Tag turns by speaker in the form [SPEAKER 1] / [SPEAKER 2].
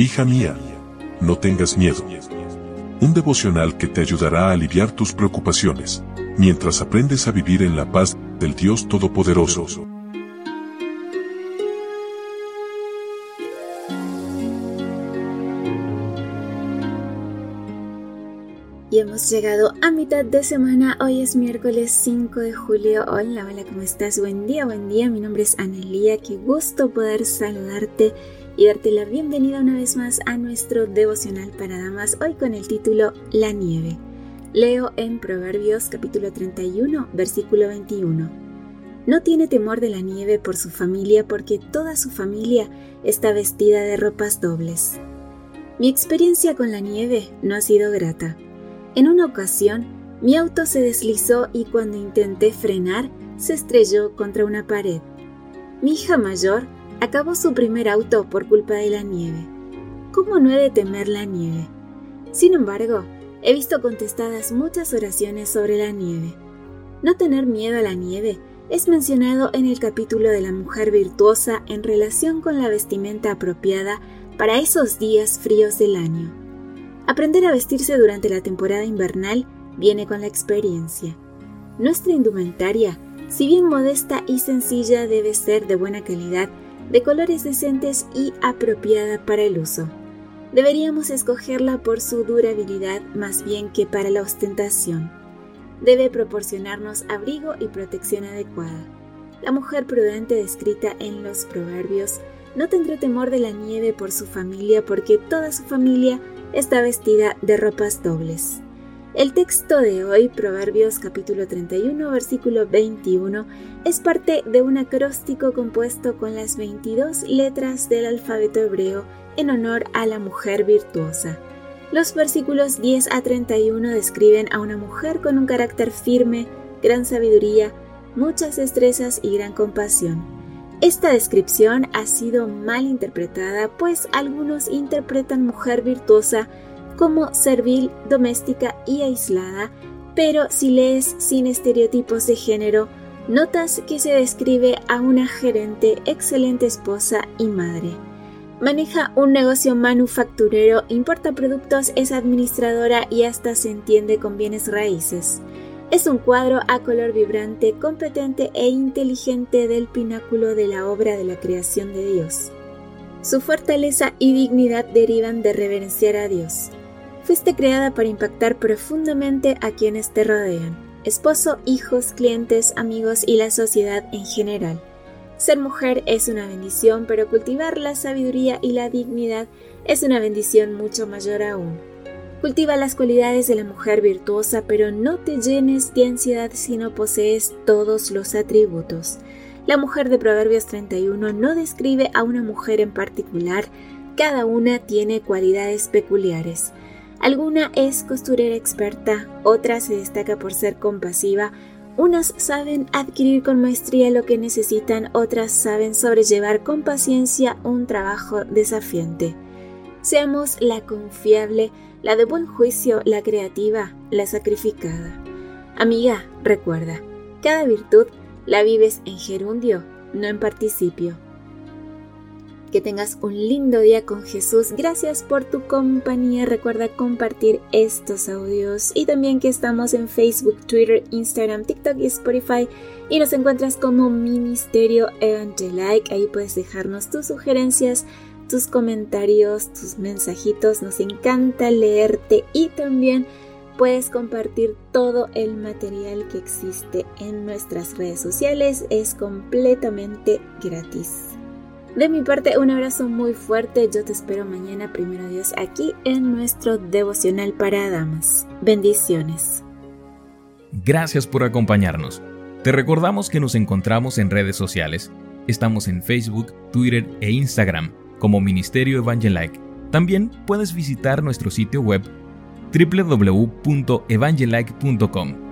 [SPEAKER 1] Hija mía, no tengas miedo. Un devocional que te ayudará a aliviar tus preocupaciones, mientras aprendes a vivir en la paz del Dios Todopoderoso.
[SPEAKER 2] Y hemos llegado a mitad de semana, hoy es miércoles 5 de julio. Hola, hola, ¿cómo estás? Buen día, buen día. Mi nombre es Anelía, qué gusto poder saludarte y darte la bienvenida una vez más a nuestro devocional para damas, hoy con el título La nieve. Leo en Proverbios capítulo 31, versículo 21. No tiene temor de la nieve por su familia porque toda su familia está vestida de ropas dobles. Mi experiencia con la nieve no ha sido grata. En una ocasión, mi auto se deslizó y cuando intenté frenar, se estrelló contra una pared. Mi hija mayor acabó su primer auto por culpa de la nieve. ¿Cómo no he de temer la nieve? Sin embargo, he visto contestadas muchas oraciones sobre la nieve. No tener miedo a la nieve es mencionado en el capítulo de la mujer virtuosa en relación con la vestimenta apropiada para esos días fríos del año. Aprender a vestirse durante la temporada invernal viene con la experiencia. Nuestra indumentaria, si bien modesta y sencilla, debe ser de buena calidad de colores decentes y apropiada para el uso. Deberíamos escogerla por su durabilidad más bien que para la ostentación. Debe proporcionarnos abrigo y protección adecuada. La mujer prudente descrita en los proverbios no tendrá temor de la nieve por su familia porque toda su familia está vestida de ropas dobles. El texto de hoy, Proverbios capítulo 31, versículo 21, es parte de un acróstico compuesto con las 22 letras del alfabeto hebreo en honor a la mujer virtuosa. Los versículos 10 a 31 describen a una mujer con un carácter firme, gran sabiduría, muchas destrezas y gran compasión. Esta descripción ha sido mal interpretada, pues algunos interpretan mujer virtuosa como servil, doméstica y aislada, pero si lees sin estereotipos de género, notas que se describe a una gerente, excelente esposa y madre. Maneja un negocio manufacturero, importa productos, es administradora y hasta se entiende con bienes raíces. Es un cuadro a color vibrante, competente e inteligente del pináculo de la obra de la creación de Dios. Su fortaleza y dignidad derivan de reverenciar a Dios. Fuiste creada para impactar profundamente a quienes te rodean, esposo, hijos, clientes, amigos y la sociedad en general. Ser mujer es una bendición, pero cultivar la sabiduría y la dignidad es una bendición mucho mayor aún. Cultiva las cualidades de la mujer virtuosa, pero no te llenes de ansiedad si no posees todos los atributos. La mujer de Proverbios 31 no describe a una mujer en particular, cada una tiene cualidades peculiares. Alguna es costurera experta, otra se destaca por ser compasiva, unas saben adquirir con maestría lo que necesitan, otras saben sobrellevar con paciencia un trabajo desafiante. Seamos la confiable, la de buen juicio, la creativa, la sacrificada. Amiga, recuerda, cada virtud la vives en gerundio, no en participio. Que tengas un lindo día con Jesús. Gracias por tu compañía. Recuerda compartir estos audios y también que estamos en Facebook, Twitter, Instagram, TikTok y Spotify y nos encuentras como Ministerio Evangelike. Ahí puedes dejarnos tus sugerencias, tus comentarios, tus mensajitos. Nos encanta leerte y también puedes compartir todo el material que existe en nuestras redes sociales. Es completamente gratis. De mi parte, un abrazo muy fuerte. Yo te espero mañana, primero Dios, aquí en nuestro devocional para damas. Bendiciones.
[SPEAKER 3] Gracias por acompañarnos. Te recordamos que nos encontramos en redes sociales. Estamos en Facebook, Twitter e Instagram como Ministerio Evangelike. También puedes visitar nuestro sitio web www.evangelike.com